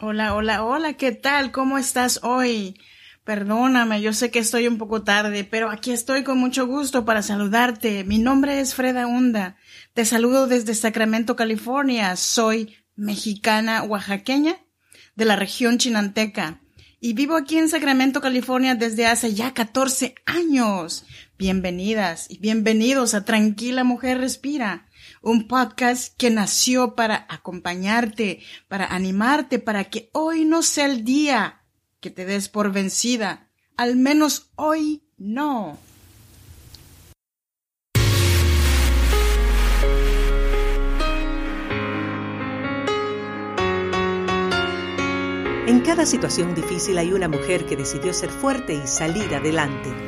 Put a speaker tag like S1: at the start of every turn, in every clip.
S1: Hola, hola, hola, ¿qué tal? ¿Cómo estás hoy? Perdóname, yo sé que estoy un poco tarde, pero aquí estoy con mucho gusto para saludarte. Mi nombre es Freda Hunda. Te saludo desde Sacramento, California. Soy mexicana oaxaqueña de la región chinanteca y vivo aquí en Sacramento, California desde hace ya 14 años. Bienvenidas y bienvenidos a Tranquila Mujer Respira un podcast que nació para acompañarte, para animarte, para que hoy no sea el día que te des por vencida. Al menos hoy no.
S2: En cada situación difícil hay una mujer que decidió ser fuerte y salir adelante.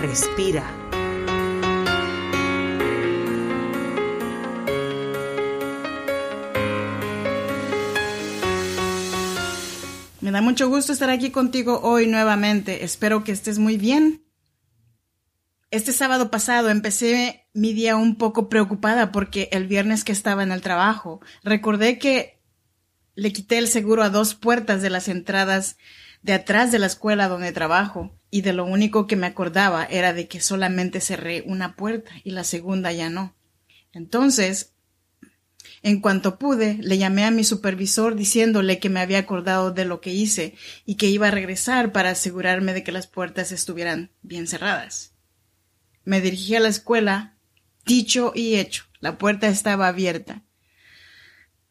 S2: Respira.
S1: Me da mucho gusto estar aquí contigo hoy nuevamente. Espero que estés muy bien. Este sábado pasado empecé mi día un poco preocupada porque el viernes que estaba en el trabajo recordé que le quité el seguro a dos puertas de las entradas de atrás de la escuela donde trabajo y de lo único que me acordaba era de que solamente cerré una puerta y la segunda ya no. Entonces, en cuanto pude, le llamé a mi supervisor diciéndole que me había acordado de lo que hice y que iba a regresar para asegurarme de que las puertas estuvieran bien cerradas. Me dirigí a la escuela, dicho y hecho. La puerta estaba abierta.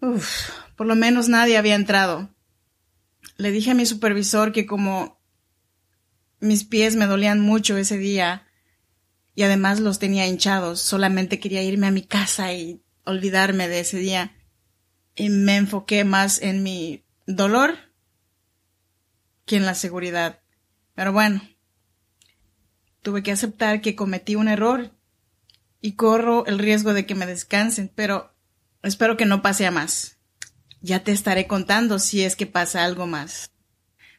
S1: Uf, por lo menos nadie había entrado. Le dije a mi supervisor que como mis pies me dolían mucho ese día y además los tenía hinchados. Solamente quería irme a mi casa y olvidarme de ese día. Y me enfoqué más en mi dolor que en la seguridad. Pero bueno, tuve que aceptar que cometí un error y corro el riesgo de que me descansen, pero espero que no pase a más. Ya te estaré contando si es que pasa algo más.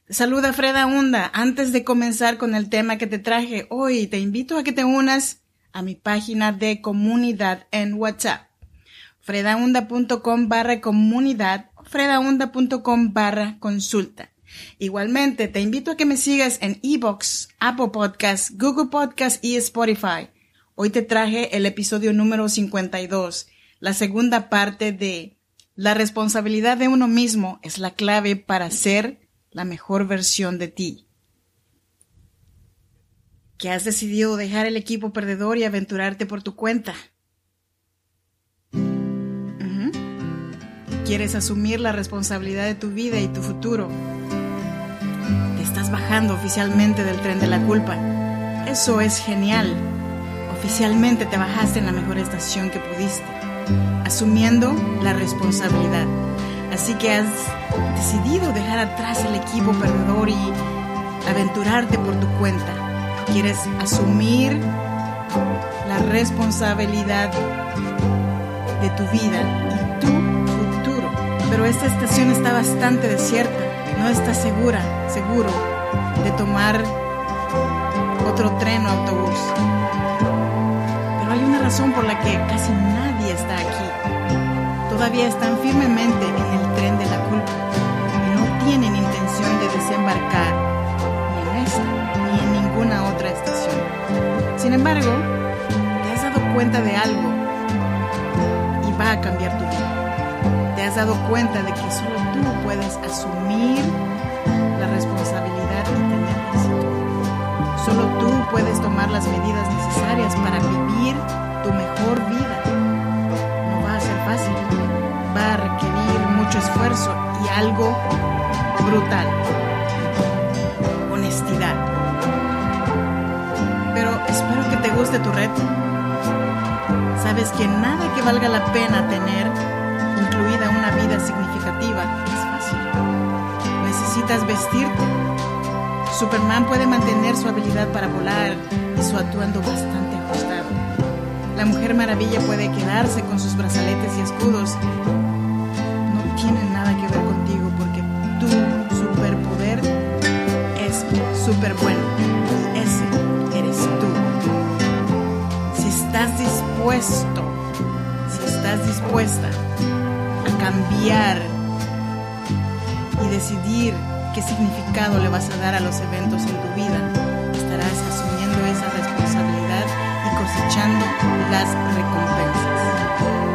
S1: Saluda Freda Hunda. Antes de comenzar con el tema que te traje hoy, te invito a que te unas a mi página de comunidad en WhatsApp. fredaunda.com barra comunidad, fredaunda.com barra consulta. Igualmente, te invito a que me sigas en eBooks, Apple Podcasts, Google Podcasts y Spotify. Hoy te traje el episodio número 52, la segunda parte de La responsabilidad de uno mismo es la clave para ser la mejor versión de ti. Que has decidido dejar el equipo perdedor y aventurarte por tu cuenta. Quieres asumir la responsabilidad de tu vida y tu futuro. Te estás bajando oficialmente del tren de la culpa. Eso es genial. Oficialmente te bajaste en la mejor estación que pudiste, asumiendo la responsabilidad. Así que has decidido dejar atrás el equipo perdedor y aventurarte por tu cuenta. Quieres asumir la responsabilidad de tu vida y tu futuro. Pero esta estación está bastante desierta. No estás segura, seguro de tomar otro tren o autobús. Pero hay una razón por la que casi nadie está aquí. Todavía están firmemente en el tren de la culpa y no tienen intención de desembarcar ni en esta ni en ninguna otra estación. Sin embargo, te has dado cuenta de algo y va a cambiar tu vida. Te has dado cuenta de que solo tú puedes asumir la responsabilidad y tener éxito. Solo tú puedes tomar las medidas necesarias para algo brutal. Honestidad. Pero espero que te guste tu reto. Sabes que nada que valga la pena tener, incluida una vida significativa es fácil. Necesitas vestirte. Superman puede mantener su habilidad para volar y su atuendo bastante ajustado. La Mujer Maravilla puede quedarse con sus brazaletes y escudos. No tienen súper bueno. Ese eres tú. Si estás dispuesto, si estás dispuesta a cambiar y decidir qué significado le vas a dar a los eventos en tu vida, estarás asumiendo esa responsabilidad y cosechando las recompensas.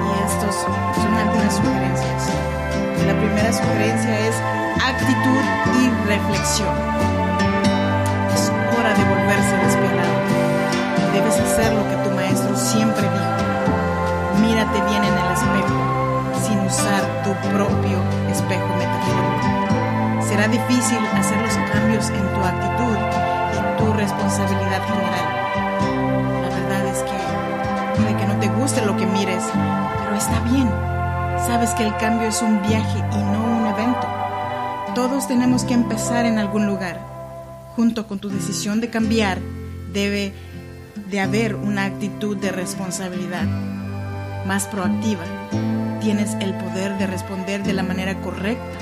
S1: Y estos son algunas sugerencias. La primera sugerencia es actitud y reflexión. Hora de volverse despiadado. Debes hacer lo que tu maestro siempre dijo. Mírate bien en el espejo, sin usar tu propio espejo metafórico. Será difícil hacer los cambios en tu actitud y tu responsabilidad general. La verdad es que puede que no te guste lo que mires, pero está bien. Sabes que el cambio es un viaje y no un evento. Todos tenemos que empezar en algún lugar. Junto con tu decisión de cambiar, debe de haber una actitud de responsabilidad más proactiva. Tienes el poder de responder de la manera correcta.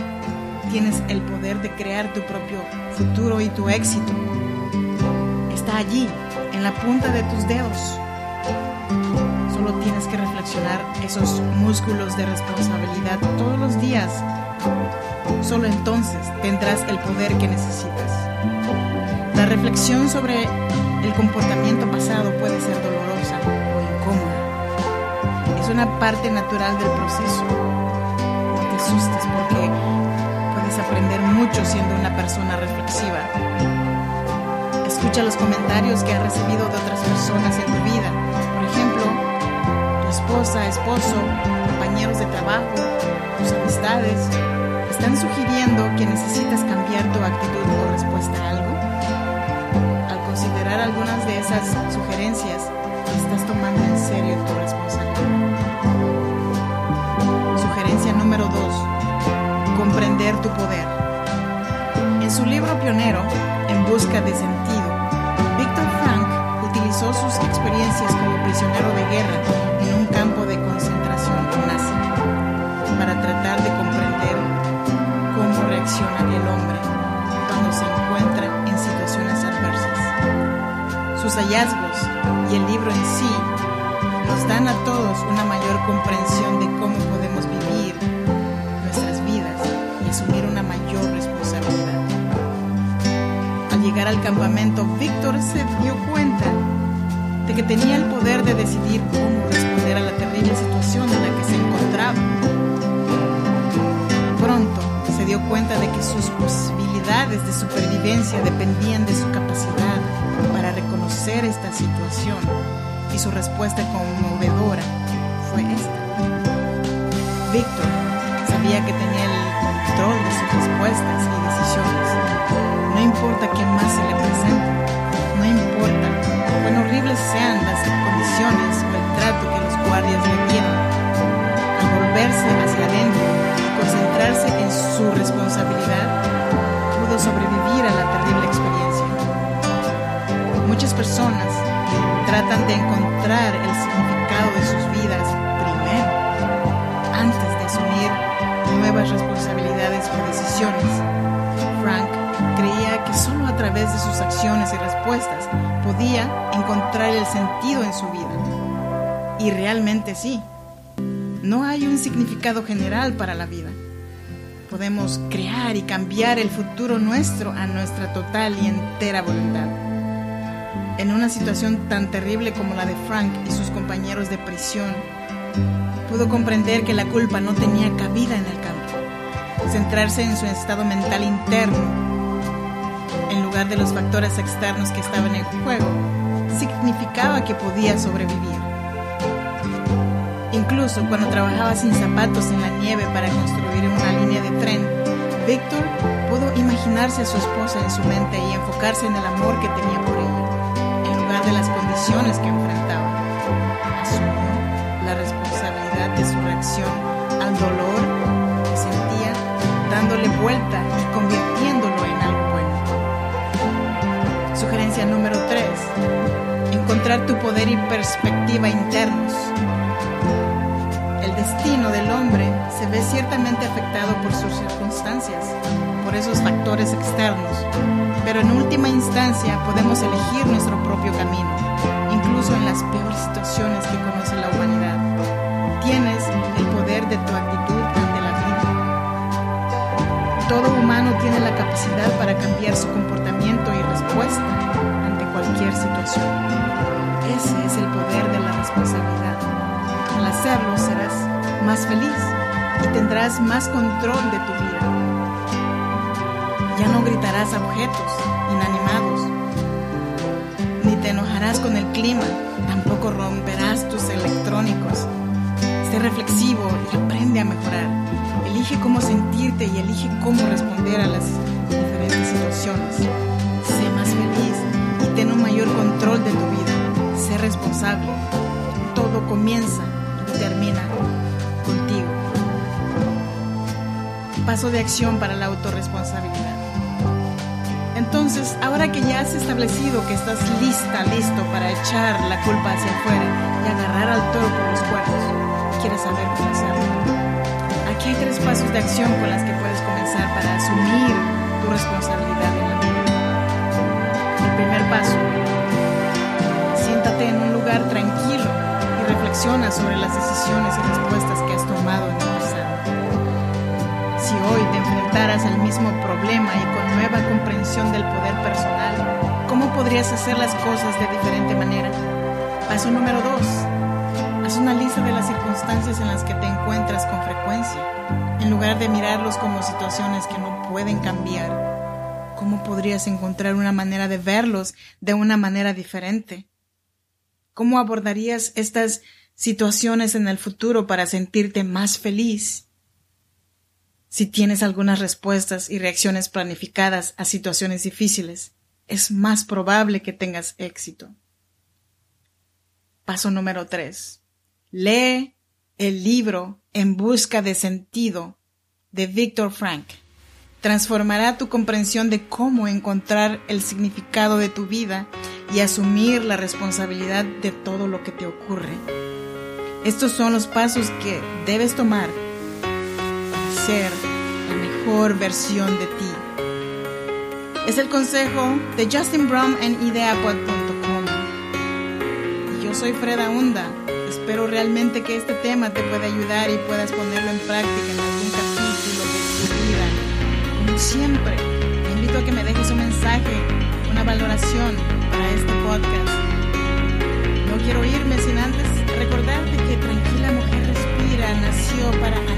S1: Tienes el poder de crear tu propio futuro y tu éxito. Está allí, en la punta de tus dedos. Solo tienes que reflexionar esos músculos de responsabilidad todos los días. Solo entonces tendrás el poder que necesitas. La reflexión sobre el comportamiento pasado puede ser dolorosa o incómoda. Es una parte natural del proceso. No te asustes porque puedes aprender mucho siendo una persona reflexiva. Escucha los comentarios que has recibido de otras personas en tu vida. Por ejemplo, tu esposa, esposo, compañeros de trabajo, tus amistades. ¿Están sugiriendo que necesitas cambiar tu actitud o respuesta a algo? Al considerar algunas de esas sugerencias, estás tomando en serio tu responsabilidad. Sugerencia número 2. Comprender tu poder. En su libro pionero, En busca de sentido, Víctor Frank utilizó sus experiencias como prisionero de guerra en un campo de concentración nazi para tratar de comprender cómo reacciona el hombre cuando se encuentra en situaciones adversas. Sus hallazgos y el libro en sí nos dan a todos una mayor comprensión de cómo podemos vivir nuestras vidas y asumir una mayor responsabilidad. Al llegar al campamento, Víctor se dio cuenta de que tenía el poder de decidir cómo responder a la terrible situación en la que se encontraba. Se dio cuenta de que sus posibilidades de supervivencia dependían de su capacidad para reconocer esta situación y su respuesta conmovedora fue esta. Víctor sabía que tenía el control de sus respuestas y decisiones. No importa qué más se le presente, no importa cuán horribles sean las condiciones o el trato que los guardias le dieron. Al volverse hacia adentro concentrarse en su responsabilidad, pudo sobrevivir a la terrible experiencia. Muchas personas tratan de encontrar el significado de sus vidas primero, antes de asumir nuevas responsabilidades o decisiones. Frank creía que solo a través de sus acciones y respuestas podía encontrar el sentido en su vida. Y realmente sí. No hay un significado general para la vida. Podemos crear y cambiar el futuro nuestro a nuestra total y entera voluntad. En una situación tan terrible como la de Frank y sus compañeros de prisión, pudo comprender que la culpa no tenía cabida en el campo. Centrarse en su estado mental interno, en lugar de los factores externos que estaban en juego, significaba que podía sobrevivir. Incluso cuando trabajaba sin zapatos en la nieve para construir una línea de tren, Víctor pudo imaginarse a su esposa en su mente y enfocarse en el amor que tenía por ella, en lugar de las condiciones que enfrentaba. Asumió la responsabilidad de su reacción acción al dolor que sentía, dándole vuelta y convirtiéndolo en algo bueno. Sugerencia número 3. Encontrar tu poder y perspectiva internos. Destino del hombre se ve ciertamente afectado por sus circunstancias, por esos factores externos, pero en última instancia podemos elegir nuestro propio camino, incluso en las peores situaciones que conoce la humanidad. Tienes el poder de tu actitud ante la vida. Todo humano tiene la capacidad para cambiar su comportamiento y respuesta ante cualquier situación. Ese es el poder de la responsabilidad. Al hacerlo serás más feliz y tendrás más control de tu vida. Ya no gritarás a objetos inanimados, ni te enojarás con el clima, tampoco romperás tus electrónicos. Sé reflexivo y aprende a mejorar. Elige cómo sentirte y elige cómo responder a las diferentes situaciones. Sé más feliz y ten un mayor control de tu vida. Sé responsable. Todo comienza termina contigo. Paso de acción para la autorresponsabilidad. Entonces, ahora que ya has establecido que estás lista, listo para echar la culpa hacia afuera y agarrar al toro por los cuernos, quieres saber cómo hacerlo. Aquí hay tres pasos de acción con las que puedes comenzar para asumir tu responsabilidad en la vida. El primer paso, siéntate en un lugar tranquilo sobre las decisiones y respuestas que has tomado en el pasado. Si hoy te enfrentaras al mismo problema y con nueva comprensión del poder personal, ¿cómo podrías hacer las cosas de diferente manera? Paso número dos. Haz una lista de las circunstancias en las que te encuentras con frecuencia. En lugar de mirarlos como situaciones que no pueden cambiar, ¿cómo podrías encontrar una manera de verlos de una manera diferente? ¿Cómo abordarías estas situaciones en el futuro para sentirte más feliz? Si tienes algunas respuestas y reacciones planificadas a situaciones difíciles, es más probable que tengas éxito. Paso número 3. Lee el libro En busca de sentido de Viktor Frank. Transformará tu comprensión de cómo encontrar el significado de tu vida y asumir la responsabilidad de todo lo que te ocurre. Estos son los pasos que debes tomar para ser la mejor versión de ti. Es el consejo de Justin Brown en ideapod.com. Y yo soy Freda Hunda. Espero realmente que este tema te pueda ayudar y puedas ponerlo en práctica en algún capítulo de tu vida. Como siempre, te invito a que me dejes un mensaje, una valoración para este podcast. No quiero irme sin antes recordar para